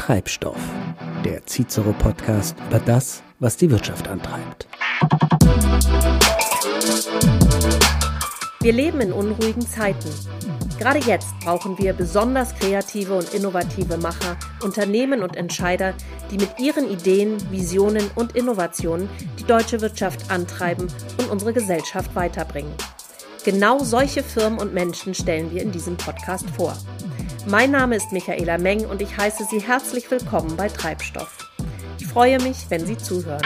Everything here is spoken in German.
Treibstoff, der Cicero-Podcast über das, was die Wirtschaft antreibt. Wir leben in unruhigen Zeiten. Gerade jetzt brauchen wir besonders kreative und innovative Macher, Unternehmen und Entscheider, die mit ihren Ideen, Visionen und Innovationen die deutsche Wirtschaft antreiben und unsere Gesellschaft weiterbringen. Genau solche Firmen und Menschen stellen wir in diesem Podcast vor. Mein Name ist Michaela Meng und ich heiße Sie herzlich willkommen bei Treibstoff. Ich freue mich, wenn Sie zuhören.